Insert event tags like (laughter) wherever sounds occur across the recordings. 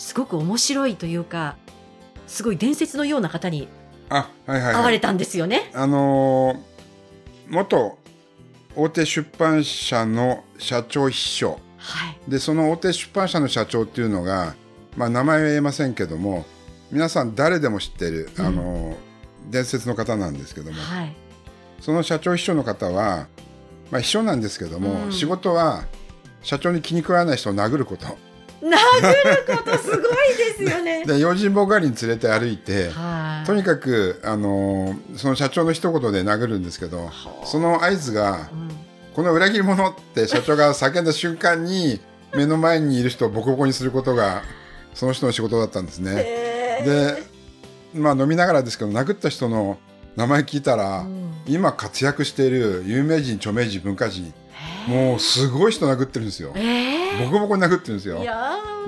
すごく面白いというかすごい伝説のような方にあはいはい、会われたんですよね、あのー元大手出版社の社長秘書。はい。でその大手出版社の社長っていうのがまあ名前は言えませんけども皆さん誰でも知ってる、うん。あのー伝説の方なんですけども。はい。その社長秘書の方はまあ秘書なんですけども、うん。仕事は社長に気に食わない人を殴ること殴ることすごいですよね。で用心棒代わりに連れて歩いてはい。とにかく、あのーその社長の一言で殴るんですけどはあ。その合図がうん「この裏切り者!」って (laughs) 社長が叫んだ瞬間に目の前にいる人をボコボコにすることがその人の仕事だったんですね。でまあ飲みながらですけど殴った人の名前聞いたら、うん。今活躍している有名人著名人文化人もうすごい人殴ってるんですよ。えボコボコに殴ってるんですよ。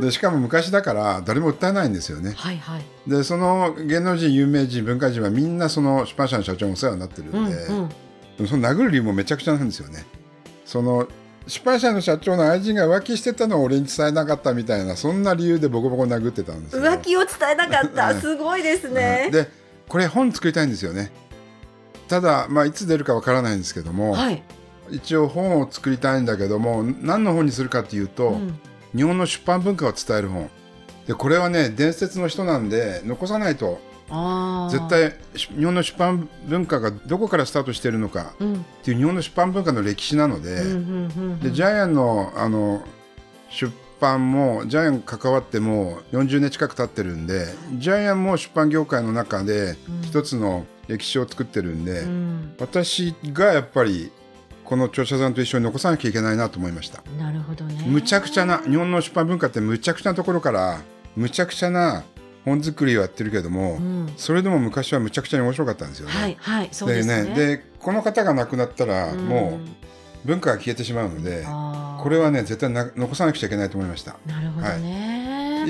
でしかも昔だから誰も訴えないんですよね。はいはいでその芸能人有名人文化人はみんなその出版社の社長もお世話になってるんで、うんうんでもその殴る理由もめちゃくちゃなんですよね。その出版社の社長の愛人が浮気してたのを俺に伝えなかったみたいなそんな理由でボコボコ殴ってたんですよ。浮気を伝えなかったねすごいですうんねでこれ本作りたいんですよね。ただ、まあ、いつ出るかわからないんですけども、はい一応本を作りたいんだけども何の本にするかっていうと、うん。日本の出版文化を伝える本。でこれはね伝説の人なんで残さないと。絶対し日本の出版文化がどこからスタートしてるのかうん。っていう日本の出版文化の歴史なので,、ジャイアンのあの出版もジャイアン関わってもう40年近く経ってるんでジャイアンも出版業界の中でうん。一つの歴史を作ってるんで、うん。私がやっぱりこの著者さんと一緒に残さなきゃいけないなと思いました。なるほどね。むちゃくちゃな日本の出版文化ってむちゃくちゃなところからむちゃくちゃな本作りをやってるけども、うん。それでも昔はむちゃくちゃに面白かったんですよね。はいはいそうですね。でこの方が亡くなったら、うん。もう文化が消えてしまうのでこれはね絶対な残さなくちゃいけないと思いました。なるほどね、い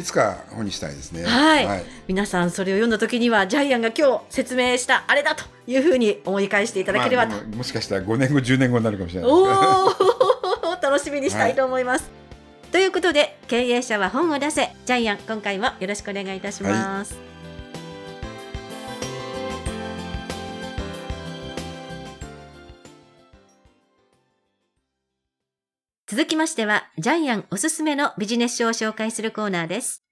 つか本にしたいですね。はい。皆さんそれを読んだ時にはジャイアンが今日説明したあれだというふうに思い返していただければと、まあでももしかしたら5年後10年後になるかもしれない。ですおお (laughs) 楽しみにしたいと思います、ということで経営者は本を出せ。ジャイアン今回もよろしくお願いいたします、続きましては、ジャイアンおすすめのビジネス書を紹介するコーナーです。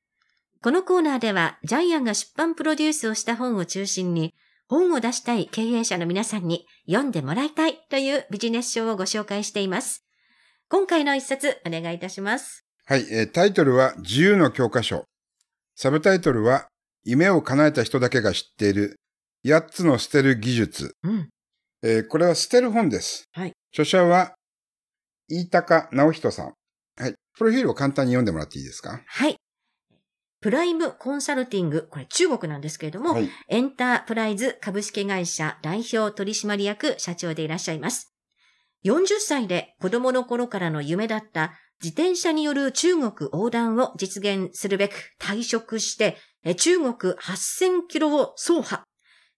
このコーナーでは、ジャイアンが出版プロデュースをした本を中心に、本を出したい経営者の皆さんに読んでもらいたいというビジネス書をご紹介しています。今回の一冊お願いいたします。はい、えータイトルは自由の教科書サブタイトルは夢を叶えた人だけが知っている8つの捨てる技術、うん。えーこれは捨てる本です、はい著者は飯高直人さんはいプロフィールを簡単に読んでもらっていいですか？はい。プライムコンサルティング、これ中国なんですけれども、はいエンタープライズ株式会社代表取締役社長でいらっしゃいます。40歳で子供の頃からの夢だった自転車による中国横断を実現するべく退職して、え中国8000キロを走破。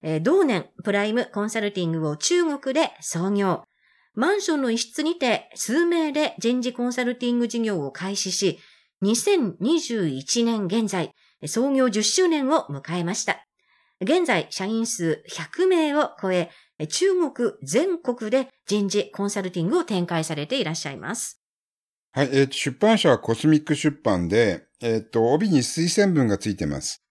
え同年、プライムコンサルティングを中国で創業。マンションの一室にて数名で人事コンサルティング事業を開始し、2021年現在、創業10周年を迎えました。現在、社員数100名を超え、中国全国で人事コンサルティングを展開されていらっしゃいます。はい、えー出版社はコスミック出版で、えっ、と、帯に推薦文がついてます。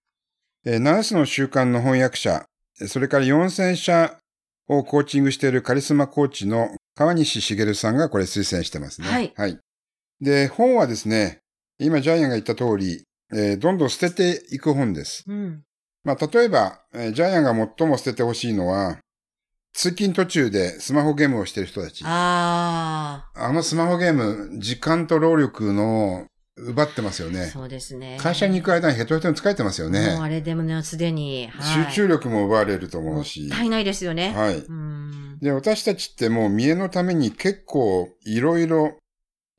えー、7つの習慣の翻訳者、それから4000社をコーチングしているカリスマコーチの川西茂さんがこれ推薦してますね。はいはい。で、本はですね、今ジャイアンが言った通り、えーどんどん捨てていく本です。うん。まあ、例えば、えージャイアンが最も捨ててほしいのは、通勤途中でスマホゲームをしている人たち。ああのスマホゲーム、時間と労力の奪ってますよね。そうですね。会社に行く間にヘトヘトに疲れてますよもうね。あれでもね、すでに、はい集中力も奪われると思もうし。ったいないですよね。はい。うん。で、私たちってもう見栄のために結構いろいろ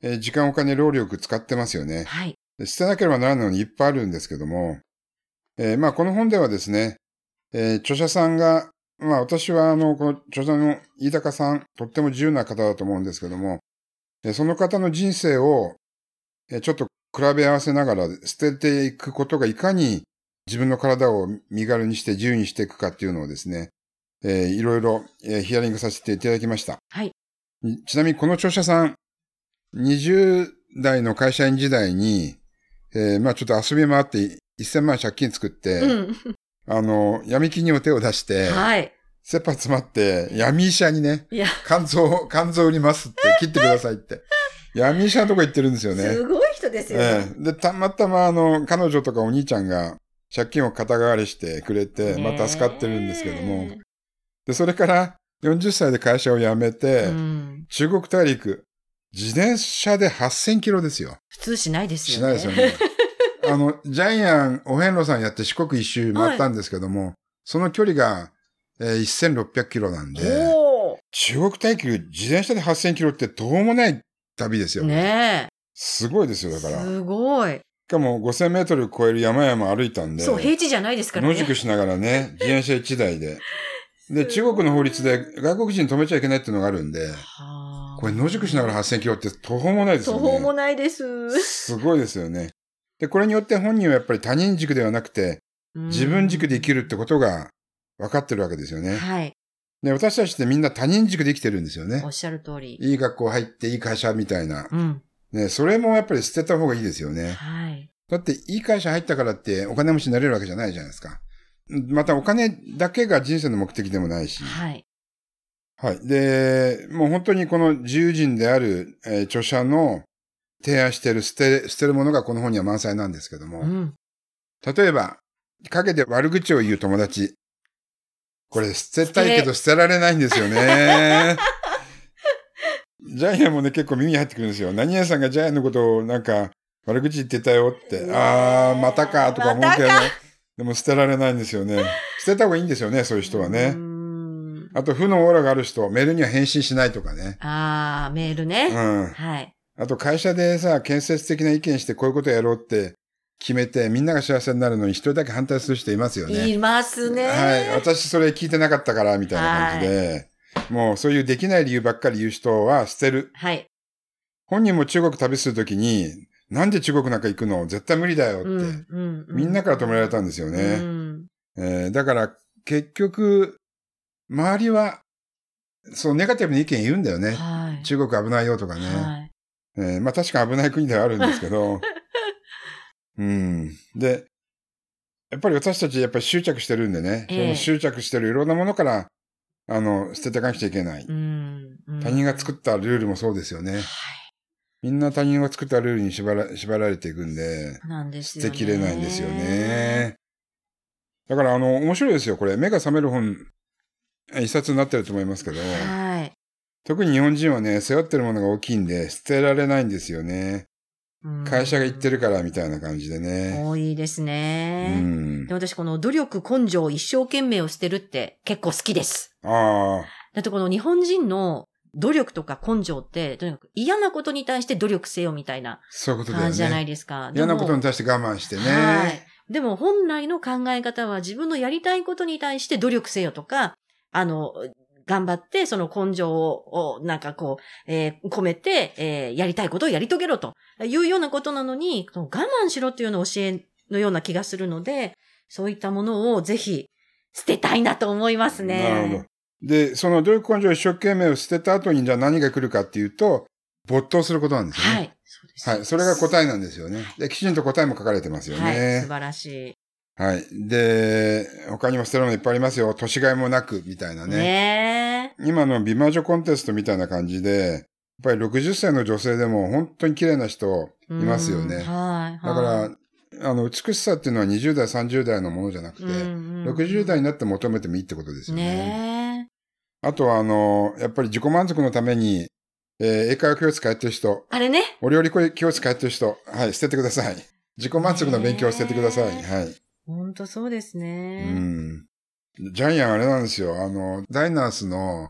えー時間お金労力使ってますよね。はい。で捨てなければならないのにいっぱいあるんですけども、えーまあこの本ではですね、えー著者さんが、まあ私はあの、この著者の飯高さん、とっても自由な方だと思うんですけども、えーその方の人生を、えーちょっと比べ合わせながら捨てていくことがいかに自分の体を身軽にして自由にしていくかっていうのをですね、えーいろいろ、えーヒアリングさせていただきました。はい。ちなみにこの著者さん、20代の会社員時代に、えーまあちょっと遊び回って1000万借金作って、うん。あの、闇金にも手を出して、はい。切羽詰まって、闇医者にね、肝臓、肝臓売りますって、切ってくださいって。(laughs) 闇医者のとこ行ってるんですよね。すごい人ですよね。ええで、たまたまあの、彼女とかお兄ちゃんが借金を肩代わりしてくれて、まあ助かってるんですけども。ねで、それから40歳で会社を辞めて、えうん。中国大陸、自転車で8000キロですよ。普通しないですしよね。ないですよね。(laughs) あの、ジャイアン、お遍路さんやって四国一周回ったんですけども、その距離が、えー1600キロなんで、お中国大陸自転車で8000キロってどうもない旅ですよ。ーねすごいですよ、え。だから。しすごい。かも5000メートル超える山々歩いたんで、そう、平地じゃないですからね。野宿しながらね、(laughs) 自転車1台で。で、中国の法律で外国人止めちゃいけないっていうのがあるんで、はあこれ野宿しながら8000キロって途方もないですよね。途方もないです。すごいですよね。で、これによって本人はやっぱり他人軸ではなくて、自分軸で生きるってことが分かってるわけですよね。はい。で、私たちってみんな他人軸で生きてるんですよねお。っしゃる通り。いい学校入っていい会社みたいな。うん。ね、それもやっぱり捨てた方がいいですよね。はい。だっていい会社入ったからってお金持ちになれるわけじゃないじゃないですか。またお金だけが人生の目的でもないし。はい。はい。で、もう本当にこの自由人である、えー著者の提案している捨て、捨てるものがこの本には満載なんですけども。うん。例えば、陰で悪口を言う友達。これ捨てたいけど捨てられないんですよね。(laughs) ジャイアンもね、結構耳に入ってくるんですよ。何屋さんがジャイアンのことをなんか悪口言ってたよって。あー、またかとか思うけどでも捨てられないんですよね。捨てた方がいいんですよね、そういう人はうね。んあと、負のオーラがある人、メールには返信しないとかね。ああ、メールうね。ん。はい。あと、会社でさ、建設的な意見してこういうことやろうって決めて、みんなが幸せになるのに一人だけ反対する人いますよね。いますね。はい。私それ聞いてなかったから、みたいな感じで、もうそういうできない理由ばっかり言う人は捨てる。はい。本人も中国旅するときに、なんで中国なんか行くの？絶対無理だよって、うんうんうんみんなから止められたんですよね。うんえーだから、結局、周りは、そう、ネガティブな意見言うんだよね。はい。中国危ないよとかね。はい。えーまあ確か危ない国ではあるんですけど、(laughs) うん。で、やっぱり私たちやっぱり執着してるんでね、ええその執着してるいろんなものから、あの、捨てていかなくちゃいけない。他人が作ったルールもそうですよね。みんな他人が作ったルールに縛ら縛られていくんで、なんです。捨てきれないんですよね。だからあの、面白いですよ、これ。目が覚める本、一冊になってると思いますけど、はい。特に日本人はね、背負ってるものが大きいんで、捨てられないんですよね。うん会社が言ってるからみたいな感じでね。多いですうね。んで。私この努力根性一生懸命を捨てるって結構好きです。ああ、だってこの日本人の努力とか根性って、とにかく嫌なことに対して努力せよみたいなそういうことだよ感じじゃないね。ですか。嫌なことにで対して我慢してもね。はい。でも本来の考え方は自分のやりたいことに対して努力せよとか、あの、頑張ってその根性を、をなんかこう、えー込めて、えーやりたいことをやり遂げろというようなことなのに、我慢しろっていうような教えのような気がするので、そういったものをぜひ捨てたいなと思いますね。なるほど。で、その努力根性を一生懸命を捨てた後にじゃあ何が来るかっていうと、没頭することなんですよね。はい。はい。それが答えなんですよね。で、きちんと答えも書かれてますよはい。素ね。晴らしはい。で、他にも捨てるものいっぱいありますよ。年がいもなく、みたいないね。ね今の美魔女コンテストみたいな感じで、やっぱり60歳の女性でも本当に綺麗な人え。いますよね。うんはい。だから、あの、美しさっていうのは20代、30代のものじゃなくて、60代になって求めてもいいってことですよね。ねあとは、あの、やっぱり自己満足のために、えー英会話教室通ってる人、あれね。お料理教室通ってる人、はい、捨ててください。自己満足の勉強を捨ててください。ねはい。ほんとそうですうね。ん。ジャイアンあれなんですよ。あの、ダイナースの、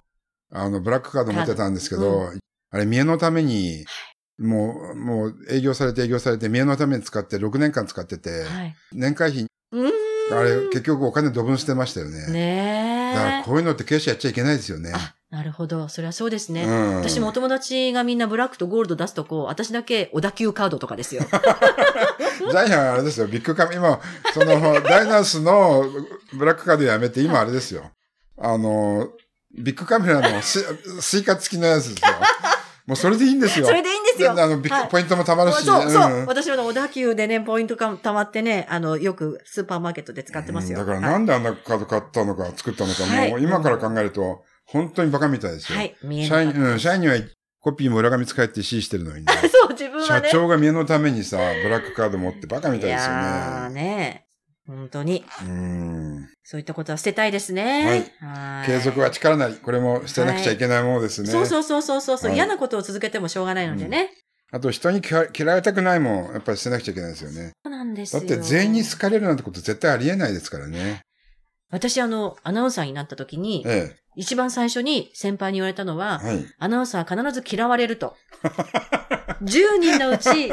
あの、ブラックカード持ってたんですけど、あれ、見栄のために、もう、もう、営業されて営業されて、見栄のために使って、6年間使ってて、はい。年会費。あれ、結局お金ドブン捨てましたよね。ねだから、え。こういうのって経営者やっちゃいけないですよね。あ、なるほど。それはそうですね。うん。私もお友達がみんなブラックとゴールド出すとこう、私だけ小田急カードとかですよ。(laughs) ジャイアンあれですよ、ビッグカメ、今、その、ダイナースのブラックカードやめて、今あれですよ。あの、ビッグカメラのススイカ付きのやつですよ。もうそれでいいんですよ。それでいいんですよ。であの、ビッはいグポイントも貯まるし。そう、そう。ん私は小田急でね、ポイントが貯まってね、あの、よくスーパーマーケットで使ってますよ。うんだからはいなんであんなカード買ったのか、作ったのか、はいもう今から考えると、本当にバカみたいですよ。はい、見え社員、なかったうん、社員にはコピーも裏紙使えって指示してるのにね。(laughs) そう、自分は社ね。長が見栄のためにさ、ブラックカード持ってバカみたいですよやーね。ね。本当に。うん。そういったことは捨てたいですね。はい継続は力なり。これも捨てなくちゃいけないものですね。そうそうそうそうそう、はい嫌なことを続けてもしょうがないのでね。あと人に嫌嫌われたくないもん、やっぱり捨てなくちゃいけないですよね。そうなんですよ。だって全員に好かれるなんてこと絶対ありえないですからね。私あの、アナウンサーになった時に、え一番最初に先輩に言われたのは、え。はい。アナウンサーは必ず嫌われると。10人のうち3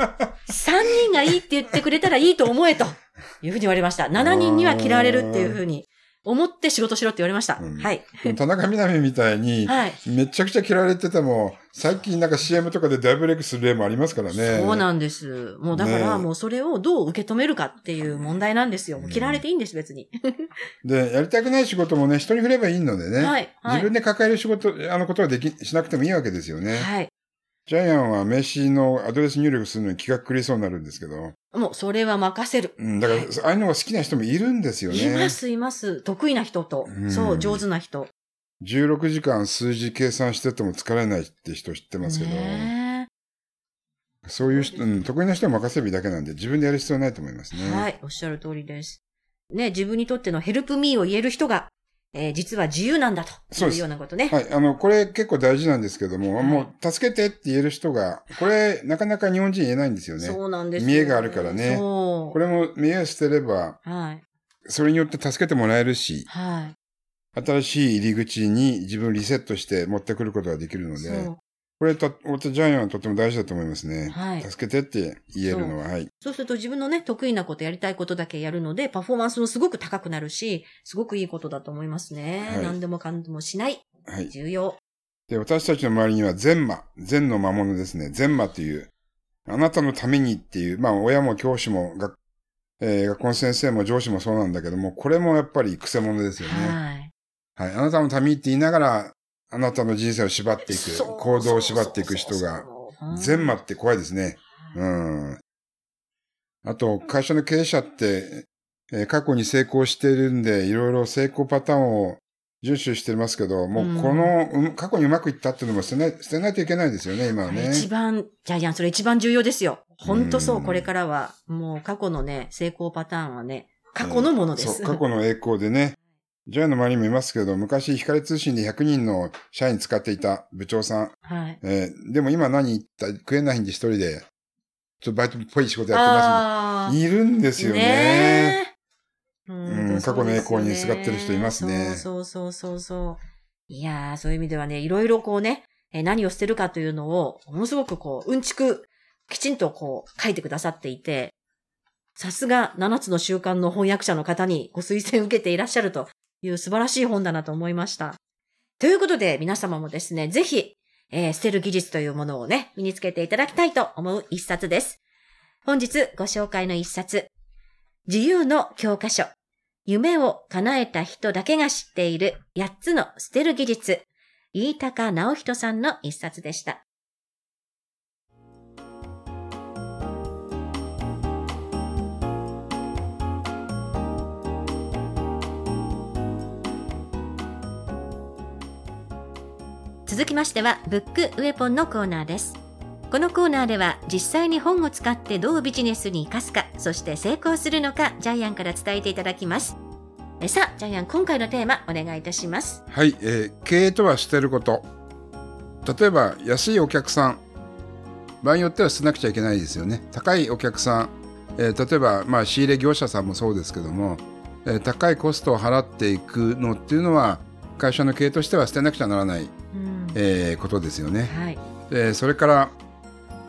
人がいいって言ってくれたらいいと思えというふうに言われました。7人には嫌われるっていうふうに思って仕事しろって言われました。うんはい。田中みな実みたいに、(laughs) はい。めちゃくちゃ嫌われてても、最近なんか CM とかで大ブレイクする例もありますからね。そうなんです。もうだから、ねもうそれをどう受け止めるかっていう問題なんですよ。もううん嫌われていいんです、別に。(laughs) で、やりたくない仕事もね、人に振ればいいのでね。はい。はい。自分で抱える仕事、あのことはでき、しなくてもいいわけですよね。はい。ジャイアンは名刺のアドレス入力するのに気が狂いそうになるんですけど。もうそれは任せる。うん、だから、ああいうのが好きな人もいるんですよね。います、います。得意な人と。うんそう、上手な人。16時間数字計算してても疲れないって人知ってますけど、ねそういう人、うん、得意な人は任せるだけなんで自分でやる必要ないと思いますね。はい、おっしゃる通りです。ね、自分にとってのヘルプミーを言える人が、えー実は自由なんだというようなことね。はい。あの、これ結構大事なんですけども、はいもう、助けてって言える人が、これ、なかなか日本人言えないんですよね。そうなんですよ見栄があるからねそう。これも見栄を捨てれば、はい。それによって助けてもらえるし、はい。新しい入り口に自分リセットして持ってくることができるので、そう。これと、私ジャイアンはとても大事だと思いますね。はい助けてって言えるのは、はい。そうすると自分のね、得意なこと、やりたいことだけやるので、パフォーマンスもすごく高くなるし、すごくいいことだと思いますね。はい何でもかんでもしない。はい。重要。で、私たちの周りには善魔、善の魔物ですね。善魔という、あなたのためにっていう、まあ親も教師も学、えー学校の先生も上司もそうなんだけども、これもやっぱり癖者ですよね。はい。はい。あなたのためにって言いながら、あなたの人生を縛っていく行動を縛っていく人が、そうそうそう善魔って怖いですね。うん。あと、会社の経営者って、えー過去に成功してるんで、いろいろ成功パターンを遵守してますけど、もうこの、うん過去にうまくいったっていうのも捨てない、捨てないといけないですよね、今はね。一番、ジャイアン、それ一番重要ですよ。本当そうう、んこれからは。もう過去のね、成功パターンはね、過去のものです。そう、過去の栄光でね。ジャイの周りにもいますけど、昔光通信で100人の社員使っていた部長さん。はい。えーでも今何言った食えないんで一人で、ちょっとバイトっぽい仕事やってまあす、いるんですよね。ねえ。うんん過去の栄光にすがってる人いますねそうそうそうそう。いやー、そういう意味ではね、いろいろこうね、えー何を捨てるかというのを、ものすごくこう、うんちく、きちんとこう、書いてくださっていて、さすが7つの習慣の翻訳者の方にご推薦受けていらっしゃるという素晴らしい本だなと思いました。ということで、皆様もですね、ぜひ、えー捨てる技術というものをね、身につけていただきたいと思う一冊です。本日ご紹介の一冊、自由の教科書、夢を叶えた人だけが知っている8つの捨てる技術、飯高直人さんの一冊でした。続きましては、ブックウェポンのコーナーです。このコーナーでは実際に本を使ってどうビジネスに生かすか、そして成功するのか、ジャイアンから伝えていただきます。えさあ、ジャイアン、今回のテーマお願いいたします。はい、えー経営とは捨てること。例えば安いお客さん、場合によっては捨てなくちゃいけないですよね。高いお客さん、えー、例えば、まあ、仕入れ業者さんもそうですけども、えー、高いコストを払っていくのっていうのは、会社の経営としては捨てなくちゃならない、えー、ことですよね。はい、えそれから、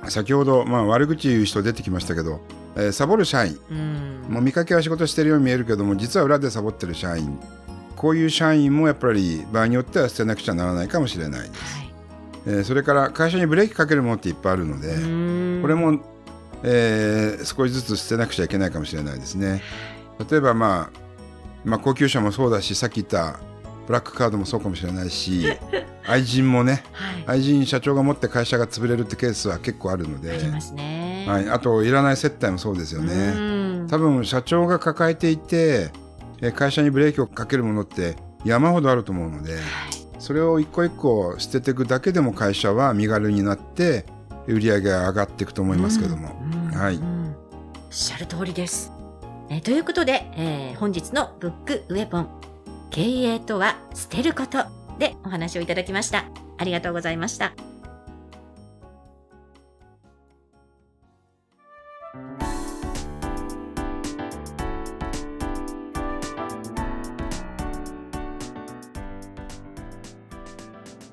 先ほど、まあ、悪口言う人出てきましたけど、えー、サボる社員、うん、もう見かけは仕事してるように見えるけども実は裏でサボってる社員。こういう社員もやっぱり場合によっては捨てなくちゃならないかもしれないです、はい、えー、それから会社にブレーキかけるものっていっぱいあるのでこれも、えー、少しずつ捨てなくちゃいけないかもしれないですね。例えば、まあ、まあ高級車もそうだしさっき言ったブラックカードもそうかもしれないし (laughs) 愛人もね、はい、愛人社長が持って会社が潰れるってケースは結構あるのでありますね。はい、あといらない接待もそうですよね。多分社長が抱えていて会社にブレーキをかけるものって山ほどあると思うので、それを一個一個捨てていくだけでも会社は身軽になって売り上げが上がっていくと思いますけども。はい、おっしゃる通りです。えー、ということで、えー、本日のブックウェポン経営とは捨てることでお話をいただきました。ありがとうございました。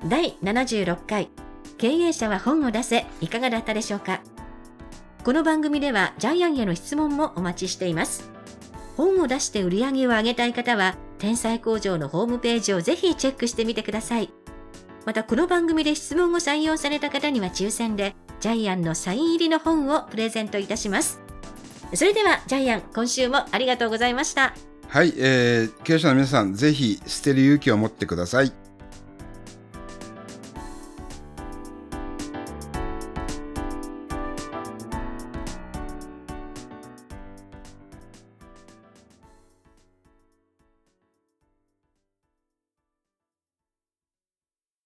第76回経営者は本を出せいかがだったでしょうか？この番組ではジャイアンへの質問もお待ちしています本を出して売り上げを上げたい方は天才工場のホームページをぜひチェックしてみてください。またこの番組で質問を採用された方には抽選でジャイアンのサイン入りの本をプレゼントいたします。それではジャイアン今週もありがとうございました。はい、えー、経営者の皆さんぜひ捨てる勇気を持ってください。